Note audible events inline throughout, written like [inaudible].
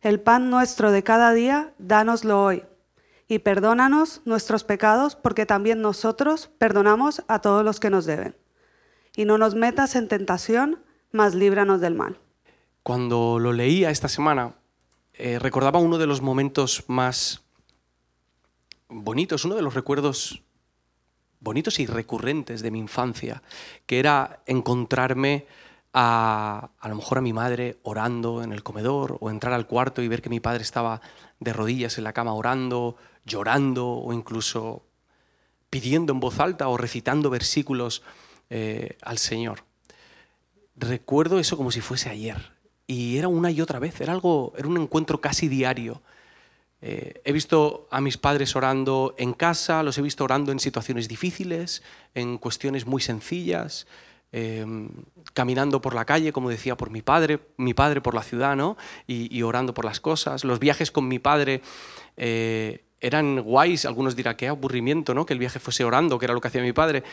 El pan nuestro de cada día, dánoslo hoy y perdónanos nuestros pecados, porque también nosotros perdonamos a todos los que nos deben. Y no nos metas en tentación, mas líbranos del mal. Cuando lo leía esta semana, eh, recordaba uno de los momentos más bonitos, uno de los recuerdos bonitos y recurrentes de mi infancia, que era encontrarme a, a lo mejor a mi madre orando en el comedor o entrar al cuarto y ver que mi padre estaba de rodillas en la cama orando, llorando o incluso pidiendo en voz alta o recitando versículos eh, al Señor. Recuerdo eso como si fuese ayer y era una y otra vez, era algo, era un encuentro casi diario. Eh, he visto a mis padres orando en casa, los he visto orando en situaciones difíciles, en cuestiones muy sencillas, em, caminando por la calle, como decía, por mi padre, mi padre por la ciudad, ¿no? y, orando por las cosas. Los viajes con mi padre eh, eran guays, algunos dirán, qué aburrimiento, ¿no? Que el viaje fuese orando, que era lo que hacía mi padre,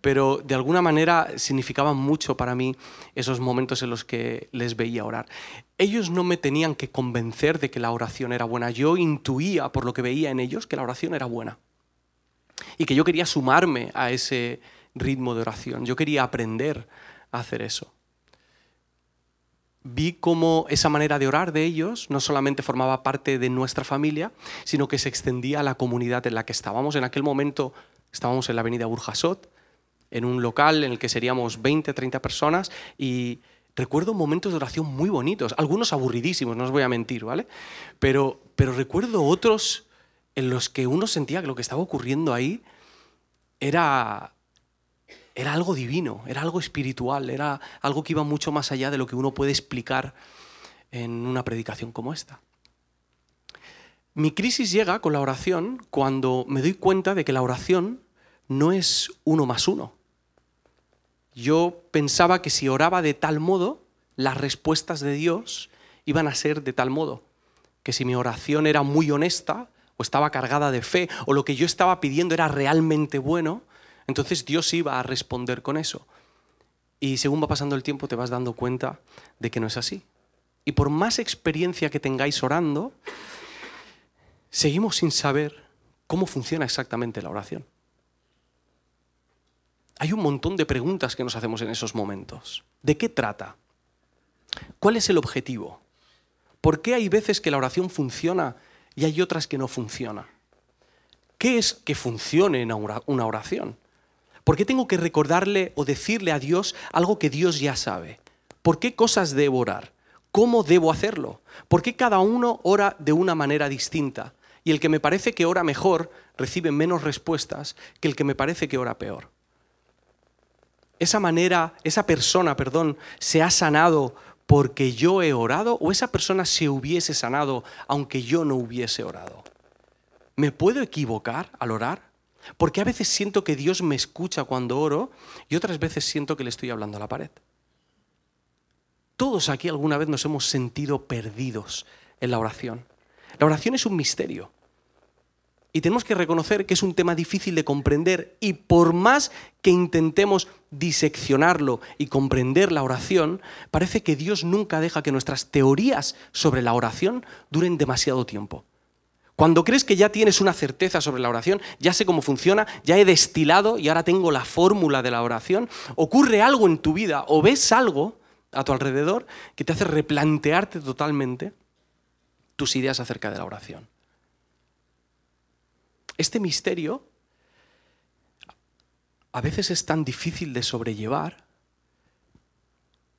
pero de alguna manera significaban mucho para mí esos momentos en los que les veía orar. Ellos no me tenían que convencer de que la oración era buena, yo intuía por lo que veía en ellos que la oración era buena y que yo quería sumarme a ese ritmo de oración, yo quería aprender a hacer eso vi cómo esa manera de orar de ellos no solamente formaba parte de nuestra familia, sino que se extendía a la comunidad en la que estábamos. En aquel momento estábamos en la avenida Burjasot, en un local en el que seríamos 20, 30 personas y recuerdo momentos de oración muy bonitos, algunos aburridísimos, no os voy a mentir, ¿vale? Pero, pero recuerdo otros en los que uno sentía que lo que estaba ocurriendo ahí era era algo divino, era algo espiritual, era algo que iba mucho más allá de lo que uno puede explicar en una predicación como esta. Mi crisis llega con la oración cuando me doy cuenta de que la oración no es uno más uno. Yo pensaba que si oraba de tal modo, las respuestas de Dios iban a ser de tal modo, que si mi oración era muy honesta o estaba cargada de fe o lo que yo estaba pidiendo era realmente bueno, entonces Dios iba a responder con eso. Y según va pasando el tiempo te vas dando cuenta de que no es así. Y por más experiencia que tengáis orando, seguimos sin saber cómo funciona exactamente la oración. Hay un montón de preguntas que nos hacemos en esos momentos. ¿De qué trata? ¿Cuál es el objetivo? ¿Por qué hay veces que la oración funciona y hay otras que no funciona? ¿Qué es que funcione en una oración? ¿Por qué tengo que recordarle o decirle a Dios algo que Dios ya sabe? ¿Por qué cosas debo orar? ¿Cómo debo hacerlo? ¿Por qué cada uno ora de una manera distinta? Y el que me parece que ora mejor recibe menos respuestas que el que me parece que ora peor. Esa manera, esa persona, perdón, se ha sanado porque yo he orado o esa persona se hubiese sanado aunque yo no hubiese orado. ¿Me puedo equivocar al orar? Porque a veces siento que Dios me escucha cuando oro y otras veces siento que le estoy hablando a la pared. Todos aquí alguna vez nos hemos sentido perdidos en la oración. La oración es un misterio. Y tenemos que reconocer que es un tema difícil de comprender y por más que intentemos diseccionarlo y comprender la oración, parece que Dios nunca deja que nuestras teorías sobre la oración duren demasiado tiempo. Cuando crees que ya tienes una certeza sobre la oración, ya sé cómo funciona, ya he destilado y ahora tengo la fórmula de la oración, ocurre algo en tu vida o ves algo a tu alrededor que te hace replantearte totalmente tus ideas acerca de la oración. Este misterio a veces es tan difícil de sobrellevar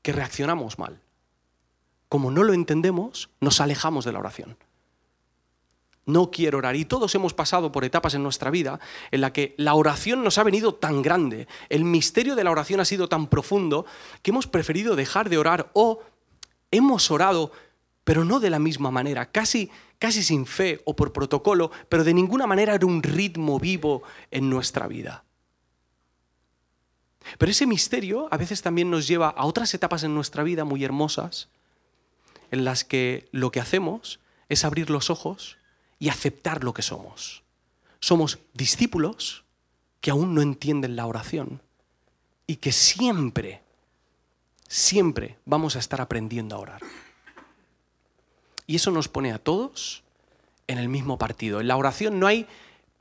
que reaccionamos mal. Como no lo entendemos, nos alejamos de la oración no quiero orar. Y todos hemos pasado por etapas en nuestra vida en la que la oración nos ha venido tan grande, el misterio de la oración ha sido tan profundo que hemos preferido dejar de orar o hemos orado pero no de la misma manera, casi, casi sin fe o por protocolo, pero de ninguna manera era un ritmo vivo en nuestra vida. Pero ese misterio a veces también nos lleva a otras etapas en nuestra vida muy hermosas, en las que lo que hacemos es abrir los ojos y aceptar lo que somos. Somos discípulos que aún no entienden la oración y que siempre, siempre vamos a estar aprendiendo a orar. Y eso nos pone a todos en el mismo partido. En la oración no hay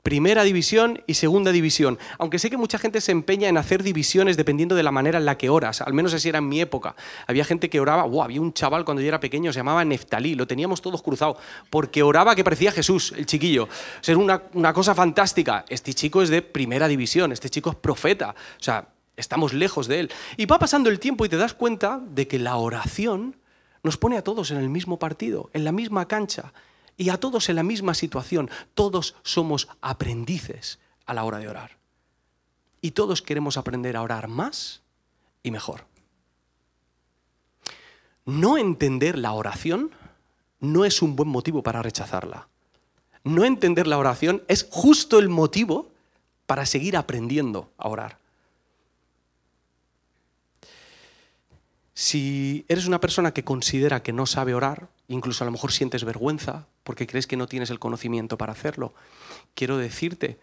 primera división y segunda división. Aunque sé que mucha gente se empeña en hacer divisiones dependiendo de la manera en la que oras. Al menos así era en mi época. Había gente que oraba, wow, había un chaval cuando yo era pequeño, se llamaba Neftalí, lo teníamos todos cruzado, porque oraba que parecía Jesús, el chiquillo. O sea, era una, una cosa fantástica. Este chico es de primera división, este chico es profeta. O sea, estamos lejos de él. Y va pasando el tiempo y te das cuenta de que la oración nos pone a todos en el mismo partido, en la misma cancha y a todos en la misma situación. Todos somos aprendices a la hora de orar. Y todos queremos aprender a orar más y mejor. No entender la oración no es un buen motivo para rechazarla. No entender la oración es justo el motivo para seguir aprendiendo a orar. Si eres una persona que considera que no sabe orar, incluso a lo mejor sientes vergüenza porque crees que no tienes el conocimiento para hacerlo, quiero decirte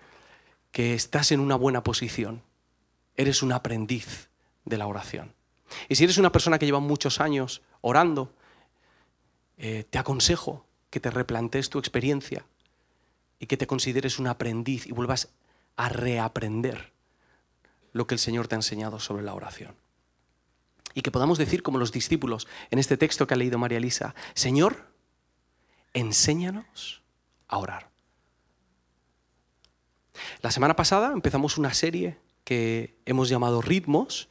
que estás en una buena posición. Eres un aprendiz de la oración. Y si eres una persona que lleva muchos años orando, eh, te aconsejo que te replantees tu experiencia y que te consideres un aprendiz y vuelvas a reaprender lo que el Señor te ha enseñado sobre la oración. Y que podamos decir como los discípulos en este texto que ha leído María Elisa, Señor, enséñanos a orar. La semana pasada empezamos una serie que hemos llamado Ritmos,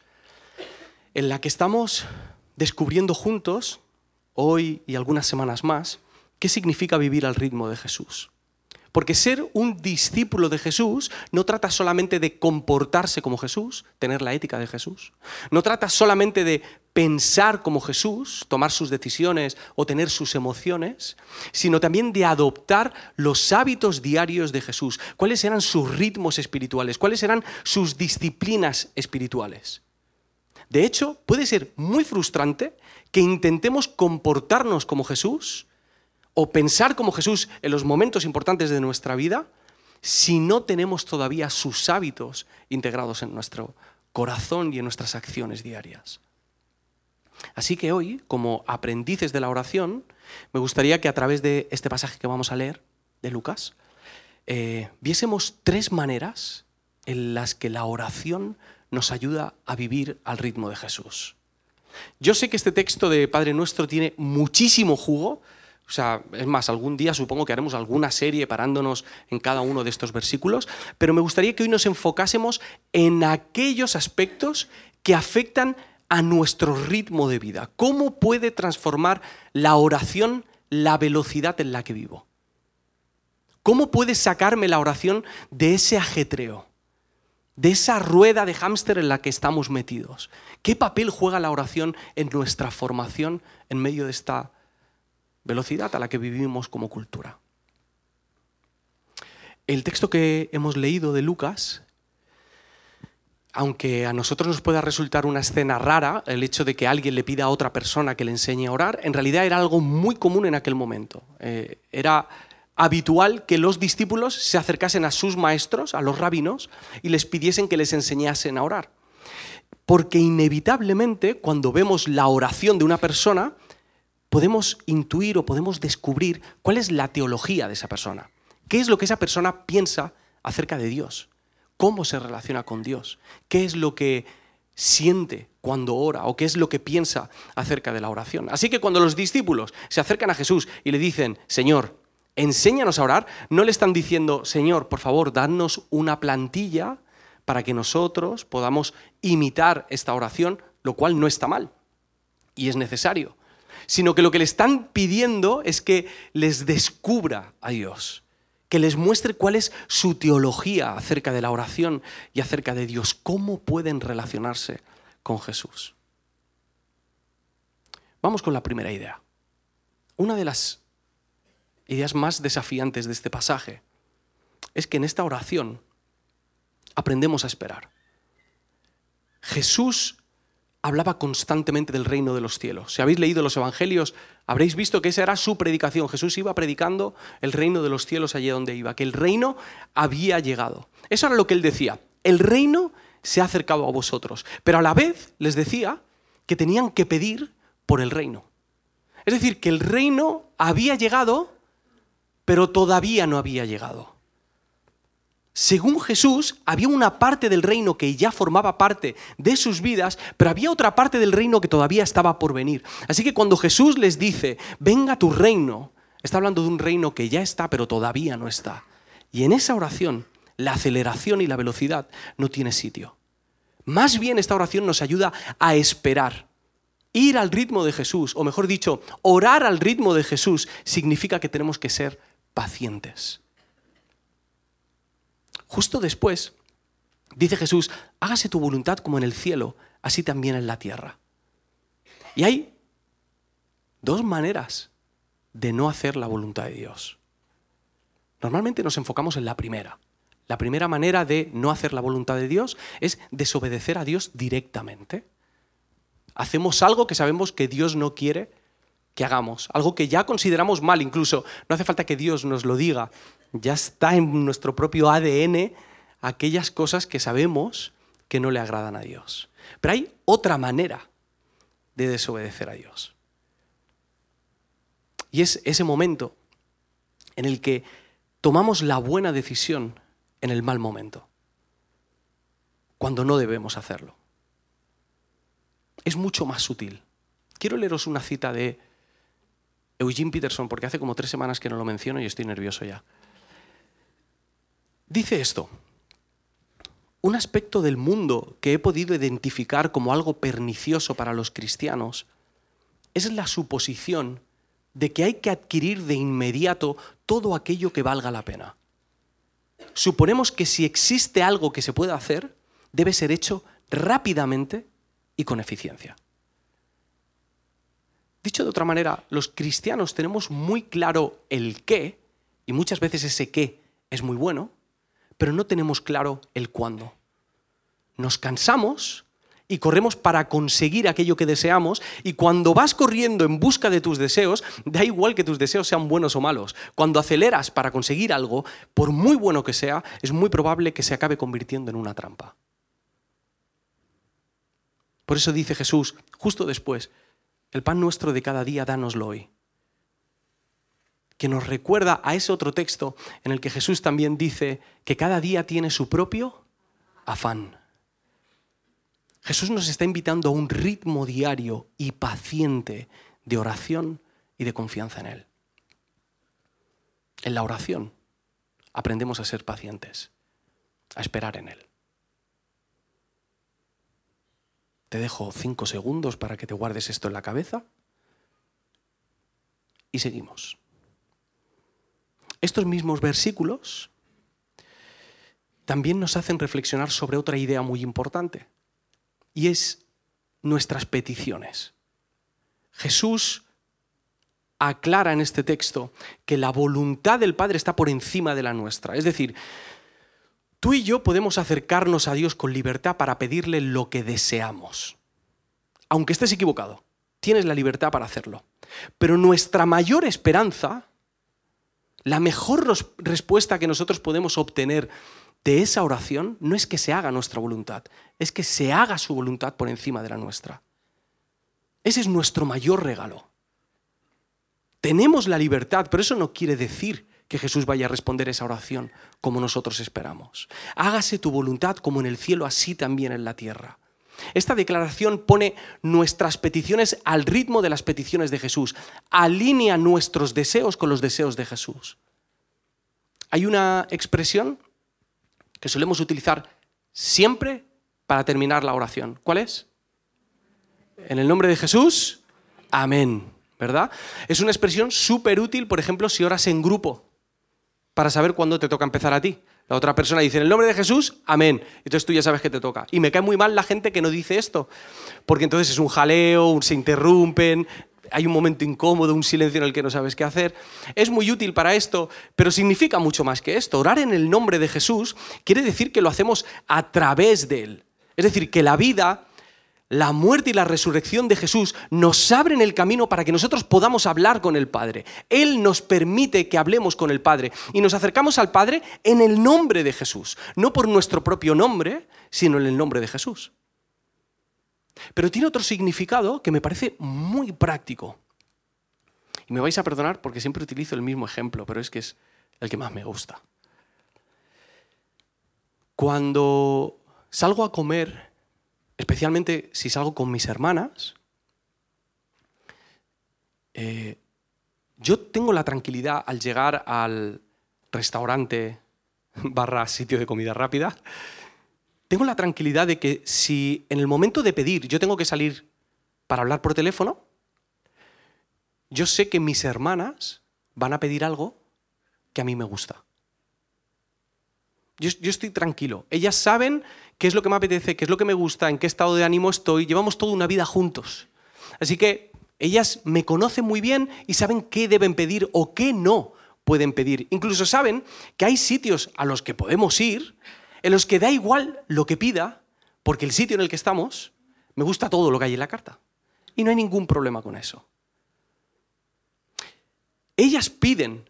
en la que estamos descubriendo juntos, hoy y algunas semanas más, qué significa vivir al ritmo de Jesús. Porque ser un discípulo de Jesús no trata solamente de comportarse como Jesús, tener la ética de Jesús. No trata solamente de pensar como Jesús, tomar sus decisiones o tener sus emociones, sino también de adoptar los hábitos diarios de Jesús. ¿Cuáles eran sus ritmos espirituales? ¿Cuáles eran sus disciplinas espirituales? De hecho, puede ser muy frustrante que intentemos comportarnos como Jesús o pensar como Jesús en los momentos importantes de nuestra vida si no tenemos todavía sus hábitos integrados en nuestro corazón y en nuestras acciones diarias. Así que hoy, como aprendices de la oración, me gustaría que a través de este pasaje que vamos a leer de Lucas, eh, viésemos tres maneras en las que la oración nos ayuda a vivir al ritmo de Jesús. Yo sé que este texto de Padre Nuestro tiene muchísimo jugo, o sea, es más, algún día supongo que haremos alguna serie parándonos en cada uno de estos versículos, pero me gustaría que hoy nos enfocásemos en aquellos aspectos que afectan a nuestro ritmo de vida. ¿Cómo puede transformar la oración la velocidad en la que vivo? ¿Cómo puede sacarme la oración de ese ajetreo? De esa rueda de hámster en la que estamos metidos. ¿Qué papel juega la oración en nuestra formación en medio de esta velocidad a la que vivimos como cultura. El texto que hemos leído de Lucas, aunque a nosotros nos pueda resultar una escena rara, el hecho de que alguien le pida a otra persona que le enseñe a orar, en realidad era algo muy común en aquel momento. Eh, era habitual que los discípulos se acercasen a sus maestros, a los rabinos, y les pidiesen que les enseñasen a orar. Porque inevitablemente, cuando vemos la oración de una persona, podemos intuir o podemos descubrir cuál es la teología de esa persona. ¿Qué es lo que esa persona piensa acerca de Dios? ¿Cómo se relaciona con Dios? ¿Qué es lo que siente cuando ora o qué es lo que piensa acerca de la oración? Así que cuando los discípulos se acercan a Jesús y le dicen, Señor, enséñanos a orar, no le están diciendo, Señor, por favor, dadnos una plantilla para que nosotros podamos imitar esta oración, lo cual no está mal y es necesario sino que lo que le están pidiendo es que les descubra a Dios, que les muestre cuál es su teología acerca de la oración y acerca de Dios, cómo pueden relacionarse con Jesús. Vamos con la primera idea. Una de las ideas más desafiantes de este pasaje es que en esta oración aprendemos a esperar. Jesús hablaba constantemente del reino de los cielos. Si habéis leído los evangelios, habréis visto que esa era su predicación. Jesús iba predicando el reino de los cielos allí donde iba, que el reino había llegado. Eso era lo que él decía. El reino se ha acercado a vosotros. Pero a la vez les decía que tenían que pedir por el reino. Es decir, que el reino había llegado, pero todavía no había llegado. Según Jesús, había una parte del reino que ya formaba parte de sus vidas, pero había otra parte del reino que todavía estaba por venir. Así que cuando Jesús les dice, venga tu reino, está hablando de un reino que ya está, pero todavía no está. Y en esa oración, la aceleración y la velocidad no tiene sitio. Más bien esta oración nos ayuda a esperar. Ir al ritmo de Jesús, o mejor dicho, orar al ritmo de Jesús, significa que tenemos que ser pacientes. Justo después, dice Jesús, hágase tu voluntad como en el cielo, así también en la tierra. Y hay dos maneras de no hacer la voluntad de Dios. Normalmente nos enfocamos en la primera. La primera manera de no hacer la voluntad de Dios es desobedecer a Dios directamente. Hacemos algo que sabemos que Dios no quiere que hagamos, algo que ya consideramos mal incluso. No hace falta que Dios nos lo diga, ya está en nuestro propio ADN aquellas cosas que sabemos que no le agradan a Dios. Pero hay otra manera de desobedecer a Dios. Y es ese momento en el que tomamos la buena decisión en el mal momento, cuando no debemos hacerlo. Es mucho más sutil. Quiero leeros una cita de Eugene Peterson, porque hace como tres semanas que no lo menciono y estoy nervioso ya. Dice esto, un aspecto del mundo que he podido identificar como algo pernicioso para los cristianos es la suposición de que hay que adquirir de inmediato todo aquello que valga la pena. Suponemos que si existe algo que se pueda hacer, debe ser hecho rápidamente y con eficiencia. Dicho de otra manera, los cristianos tenemos muy claro el qué, y muchas veces ese qué es muy bueno, pero no tenemos claro el cuándo. Nos cansamos y corremos para conseguir aquello que deseamos y cuando vas corriendo en busca de tus deseos, da igual que tus deseos sean buenos o malos. Cuando aceleras para conseguir algo, por muy bueno que sea, es muy probable que se acabe convirtiendo en una trampa. Por eso dice Jesús, justo después, el pan nuestro de cada día, dánoslo hoy que nos recuerda a ese otro texto en el que Jesús también dice que cada día tiene su propio afán. Jesús nos está invitando a un ritmo diario y paciente de oración y de confianza en Él. En la oración aprendemos a ser pacientes, a esperar en Él. Te dejo cinco segundos para que te guardes esto en la cabeza y seguimos. Estos mismos versículos también nos hacen reflexionar sobre otra idea muy importante, y es nuestras peticiones. Jesús aclara en este texto que la voluntad del Padre está por encima de la nuestra. Es decir, tú y yo podemos acercarnos a Dios con libertad para pedirle lo que deseamos. Aunque estés equivocado, tienes la libertad para hacerlo. Pero nuestra mayor esperanza la mejor respuesta que nosotros podemos obtener de esa oración no es que se haga nuestra voluntad, es que se haga su voluntad por encima de la nuestra. Ese es nuestro mayor regalo. Tenemos la libertad, pero eso no quiere decir que Jesús vaya a responder esa oración como nosotros esperamos. Hágase tu voluntad como en el cielo, así también en la tierra. Esta declaración pone nuestras peticiones al ritmo de las peticiones de Jesús, alinea nuestros deseos con los deseos de Jesús. Hay una expresión que solemos utilizar siempre para terminar la oración. ¿Cuál es? En el nombre de Jesús, amén. ¿Verdad? Es una expresión súper útil, por ejemplo, si oras en grupo, para saber cuándo te toca empezar a ti. La otra persona dice, en el nombre de Jesús, amén. Entonces tú ya sabes que te toca. Y me cae muy mal la gente que no dice esto, porque entonces es un jaleo, se interrumpen. hay un momento incómodo, un silencio en el que no sabes qué hacer. Es muy útil para esto, pero significa mucho más que esto. Orar en el nombre de Jesús quiere decir que lo hacemos a través de Él. Es decir, que la vida, la muerte y la resurrección de Jesús nos abren el camino para que nosotros podamos hablar con el Padre. Él nos permite que hablemos con el Padre y nos acercamos al Padre en el nombre de Jesús, no por nuestro propio nombre, sino en el nombre de Jesús. Pero tiene otro significado que me parece muy práctico. Y me vais a perdonar porque siempre utilizo el mismo ejemplo, pero es que es el que más me gusta. Cuando salgo a comer, especialmente si salgo con mis hermanas, eh, yo tengo la tranquilidad al llegar al restaurante [laughs] barra sitio de comida rápida, tengo la tranquilidad de que si en el momento de pedir yo tengo que salir para hablar por teléfono, yo sé que mis hermanas van a pedir algo que a mí me gusta. Yo, estoy tranquilo. Ellas saben qué es lo que me apetece, qué es lo que me gusta, en qué estado de ánimo estoy. Llevamos toda una vida juntos. Así que ellas me conocen muy bien y saben qué deben pedir o qué no pueden pedir. Incluso saben que hay sitios a los que podemos ir en los que da igual lo que pida, porque el sitio en el que estamos me gusta todo lo que hay en la carta. Y no hay ningún problema con eso. Ellas piden,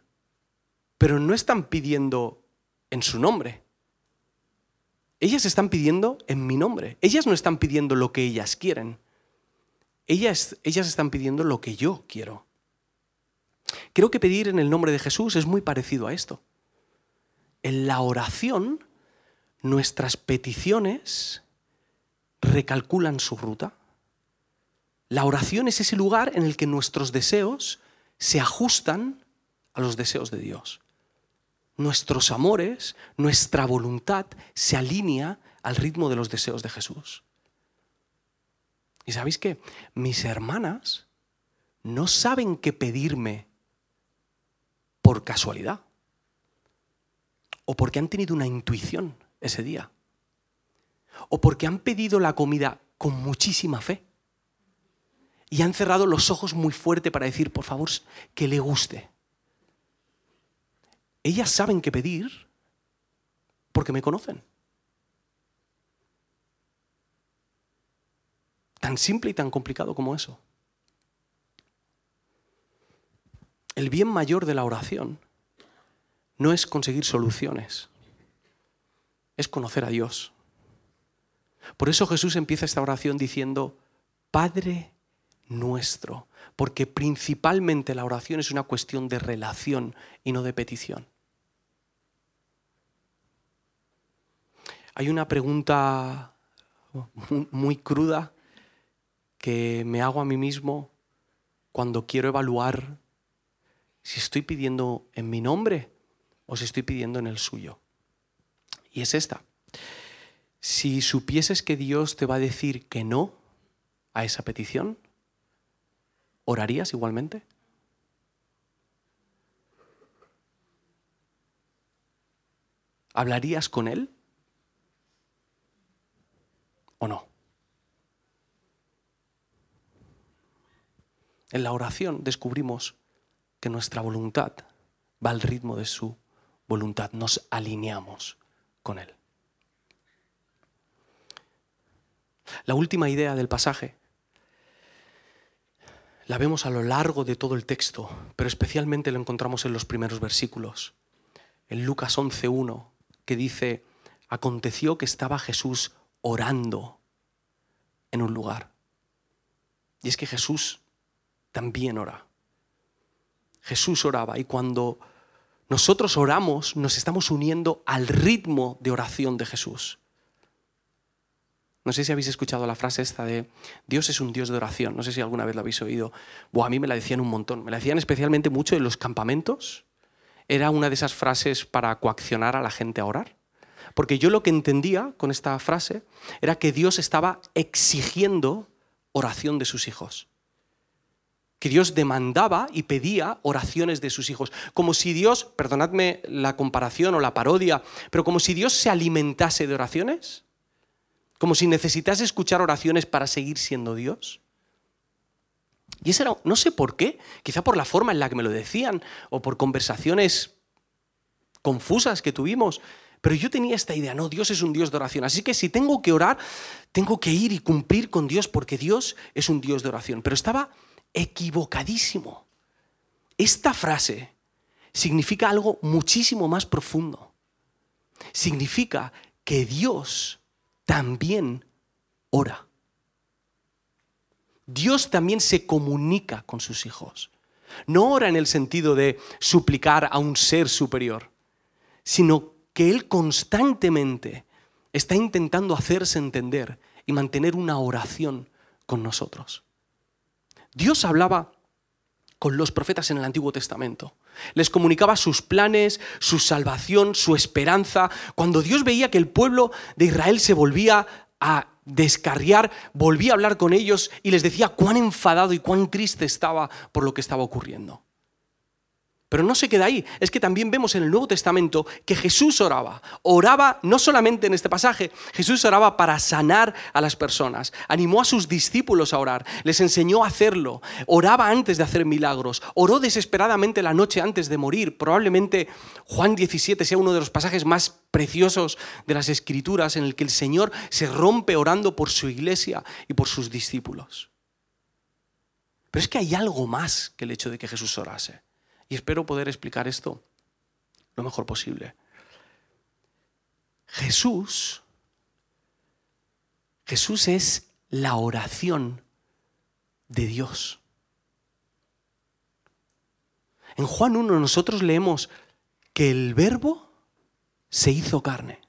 pero no están pidiendo en su nombre. Ellas están pidiendo en mi nombre. Ellas no están pidiendo lo que ellas quieren. Ellas, ellas están pidiendo lo que yo quiero. Creo que pedir en el nombre de Jesús es muy parecido a esto. En la oración nuestras peticiones recalculan su ruta. La oración es ese lugar en el que nuestros deseos se ajustan a los deseos de Dios. Nuestros amores, nuestra voluntad se alinea al ritmo de los deseos de Jesús. ¿Y sabéis qué? Mis hermanas no saben qué pedirme por casualidad o porque han tenido una intuición ese día. O porque han pedido la comida con muchísima fe. Y han cerrado los ojos muy fuerte para decir, por favor, que le guste. Ellas saben qué pedir porque me conocen. Tan simple y tan complicado como eso. El bien mayor de la oración no es conseguir soluciones es conocer a Dios. Por eso Jesús empieza esta oración diciendo, Padre nuestro, porque principalmente la oración es una cuestión de relación y no de petición. Hay una pregunta muy cruda que me hago a mí mismo cuando quiero evaluar si estoy pidiendo en mi nombre o si estoy pidiendo en el suyo. Y es esta. Si supieses que Dios te va a decir que no a esa petición, ¿orarías igualmente? ¿Hablarías con Él? ¿O no? En la oración descubrimos que nuestra voluntad va al ritmo de su voluntad, nos alineamos con Él. La última idea del pasaje la vemos a lo largo de todo el texto, pero especialmente lo encontramos en los primeros versículos. En Lucas 11.1, que dice, aconteció que estaba Jesús orando en un lugar. Y es que Jesús también ora. Jesús oraba y cuando nosotros oramos, nos estamos uniendo al ritmo de oración de Jesús. No sé si habéis escuchado la frase esta de Dios es un Dios de oración. No sé si alguna vez lo habéis oído. a mí me la decían un montón. Me la decían especialmente mucho en los campamentos. Era una de esas frases para coaccionar a la gente a orar. Porque yo lo que entendía con esta frase era que Dios estaba exigiendo oración de sus hijos que Dios demandaba y pedía oraciones de sus hijos. Como si Dios, perdonadme la comparación o la parodia, pero como si Dios se alimentase de oraciones. Como si necesitase escuchar oraciones para seguir siendo Dios. Y ese era, no sé por qué, quizá por la forma en la que me lo decían o por conversaciones confusas que tuvimos, pero yo tenía esta idea, no, Dios es un Dios de oración, así que si tengo que orar, tengo que ir y cumplir con Dios porque Dios es un Dios de oración. Pero estaba equivocadísimo. Esta frase significa algo muchísimo más profundo. Significa que Dios también ora. Dios también se comunica con sus hijos. No ora en el sentido de suplicar a un ser superior, sino que Él constantemente está intentando hacerse entender y mantener una oración con nosotros. Dios hablaba con los profetas en el Antiguo Testamento. Les comunicaba sus planes, su salvación, su esperanza. Cuando Dios veía que el pueblo de Israel se volvía a descarriar, volvía a hablar con ellos y les decía cuán enfadado y cuán triste estaba por lo que estaba ocurriendo. Pero no se queda ahí, es que también vemos en el Nuevo Testamento que Jesús oraba. Oraba no solamente en este pasaje, Jesús oraba para sanar a las personas, animó a sus discípulos a orar, les enseñó a hacerlo, oraba antes de hacer milagros, oró desesperadamente la noche antes de morir. Probablemente Juan 17 sea uno de los pasajes más preciosos de las Escrituras en el que el Señor se rompe orando por su iglesia y por sus discípulos. Pero es que hay algo más que el hecho de que Jesús orase. Y espero poder explicar esto lo mejor posible. Jesús, Jesús es la oración de Dios. En Juan 1 nosotros leemos que el verbo se hizo carne.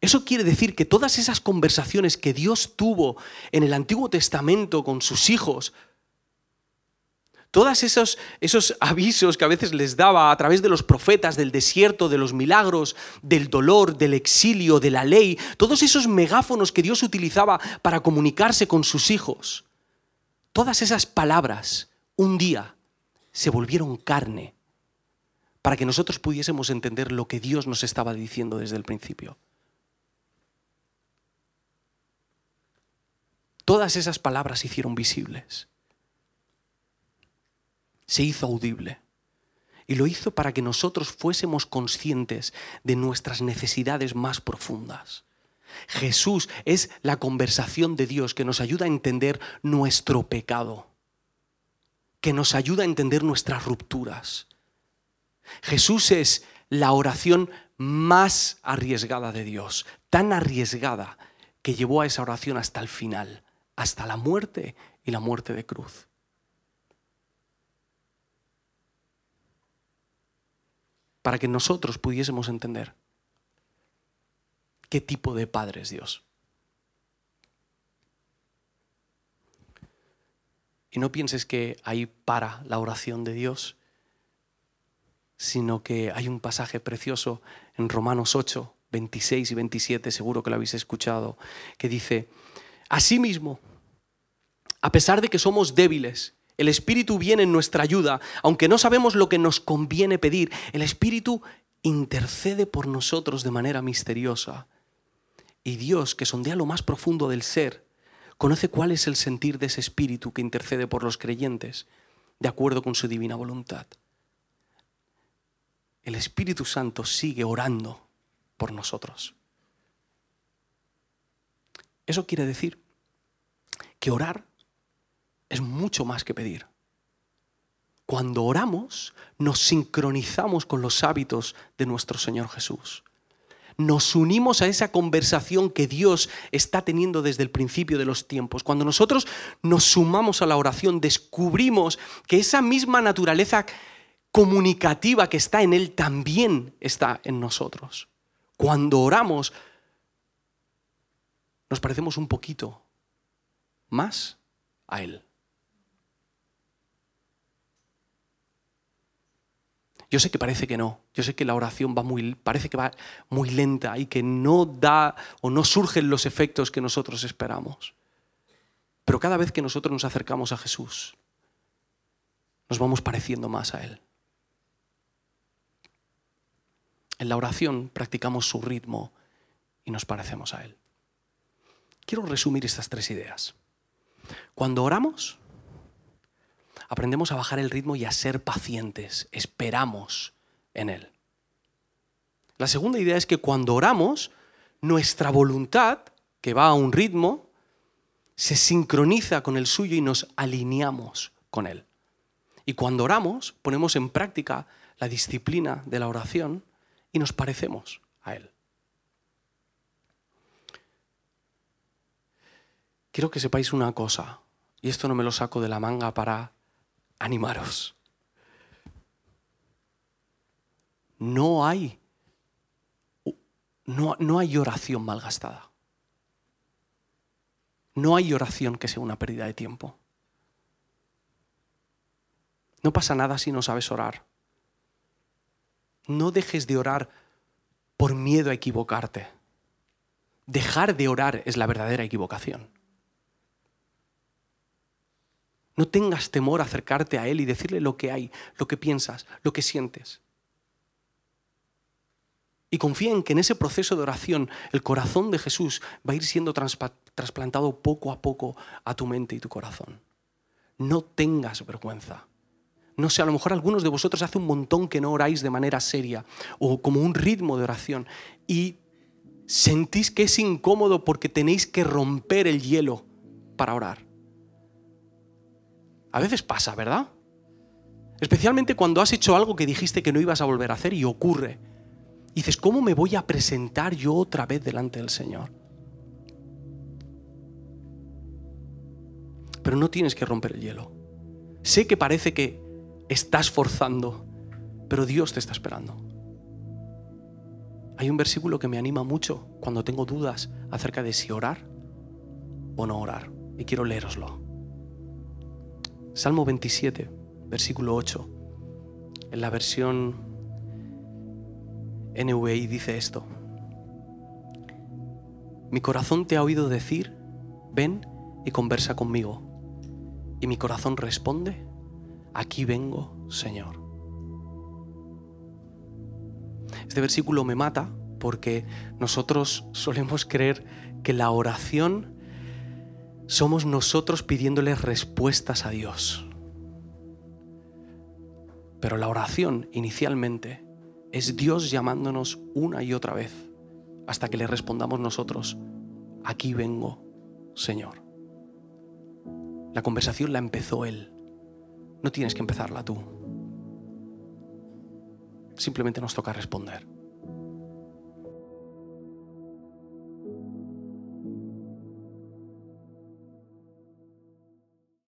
Eso quiere decir que todas esas conversaciones que Dios tuvo en el Antiguo Testamento con sus hijos, todos esos, esos avisos que a veces les daba a través de los profetas, del desierto, de los milagros, del dolor, del exilio, de la ley, todos esos megáfonos que Dios utilizaba para comunicarse con sus hijos, todas esas palabras un día se volvieron carne para que nosotros pudiésemos entender lo que Dios nos estaba diciendo desde el principio. Todas esas palabras se hicieron visibles se hizo audible. Y lo hizo para que nosotros fuésemos conscientes de nuestras necesidades más profundas. Jesús es la conversación de Dios que nos ayuda a entender nuestro pecado, que nos ayuda a entender nuestras rupturas. Jesús es la oración más arriesgada de Dios, tan arriesgada que llevó a esa oración hasta el final, hasta la muerte y la muerte de cruz. Para que nosotros pudiésemos entender qué tipo de Padre es Dios. Y no pienses que ahí para la oración de Dios, sino que hay un pasaje precioso en Romanos 8, 26 y 27, seguro que lo habéis escuchado, que dice, Asimismo, a pesar de que somos débiles, el Espíritu viene en nuestra ayuda, aunque no sabemos lo que nos conviene pedir. El Espíritu intercede por nosotros de manera misteriosa. Y Dios, que sondea lo más profundo del ser, conoce cuál es el sentir de ese Espíritu que intercede por los creyentes, de acuerdo con su divina voluntad. El Espíritu Santo sigue orando por nosotros. Eso quiere decir que orar es mucho más que pedir. Cuando oramos, nos sincronizamos con los hábitos de nuestro Señor Jesús. Nos unimos a esa conversación que Dios está teniendo desde el principio de los tiempos. Cuando nosotros nos sumamos a la oración, descubrimos que esa misma naturaleza comunicativa que está en Él también está en nosotros. Cuando oramos, nos parecemos un poquito más a Él. Yo sé que parece que no. Yo sé que la oración va muy, parece que va muy lenta y que no da o no surgen los efectos que nosotros esperamos. Pero cada vez que nosotros nos acercamos a Jesús, nos vamos pareciendo más a Él. En la oración practicamos su ritmo y nos parecemos a Él. Quiero resumir estas tres ideas. Cuando oramos, aprendemos a bajar el ritmo y a ser pacientes, esperamos en Él. La segunda idea es que cuando oramos, nuestra voluntad, que va a un ritmo, se sincroniza con el suyo y nos alineamos con Él. Y cuando oramos, ponemos en práctica la disciplina de la oración y nos parecemos a Él. Quiero que sepáis una cosa, y esto no me lo saco de la manga para animaros. No hay, no, no hay oración malgastada. No hay oración que sea una pérdida de tiempo. No pasa nada si no sabes orar. No dejes de orar por miedo a equivocarte. Dejar de orar es la verdadera equivocación. No tengas temor a acercarte a Él y decirle lo que hay, lo que piensas, lo que sientes. Y confía en que en ese proceso de oración el corazón de Jesús va a ir siendo trasplantado poco a poco a tu mente y tu corazón. No tengas vergüenza. No sé, a lo mejor algunos de vosotros hace un montón que no oráis de manera seria o como un ritmo de oración y sentís que es incómodo porque tenéis que romper el hielo para orar. A veces pasa, ¿verdad? Especialmente cuando has hecho algo que dijiste que no ibas a volver a hacer y ocurre. Dices, ¿cómo me voy a presentar yo otra vez delante del Señor? Pero no tienes que romper el hielo. Sé que parece que estás forzando, pero Dios te está esperando. Hay un versículo que me anima mucho cuando tengo dudas acerca de si orar o no orar. Y quiero leeroslo. Salmo 27, versículo 8. En la versión NVI dice esto. Mi corazón te ha oído decir, ven y conversa conmigo. Y mi corazón responde, aquí vengo, Señor. Este versículo me mata porque nosotros solemos creer que la oración somos nosotros pidiéndole respuestas a Dios. Pero la oración inicialmente es Dios llamándonos una y otra vez hasta que le respondamos nosotros, aquí vengo, Señor. La conversación la empezó Él. No tienes que empezarla tú. Simplemente nos toca responder.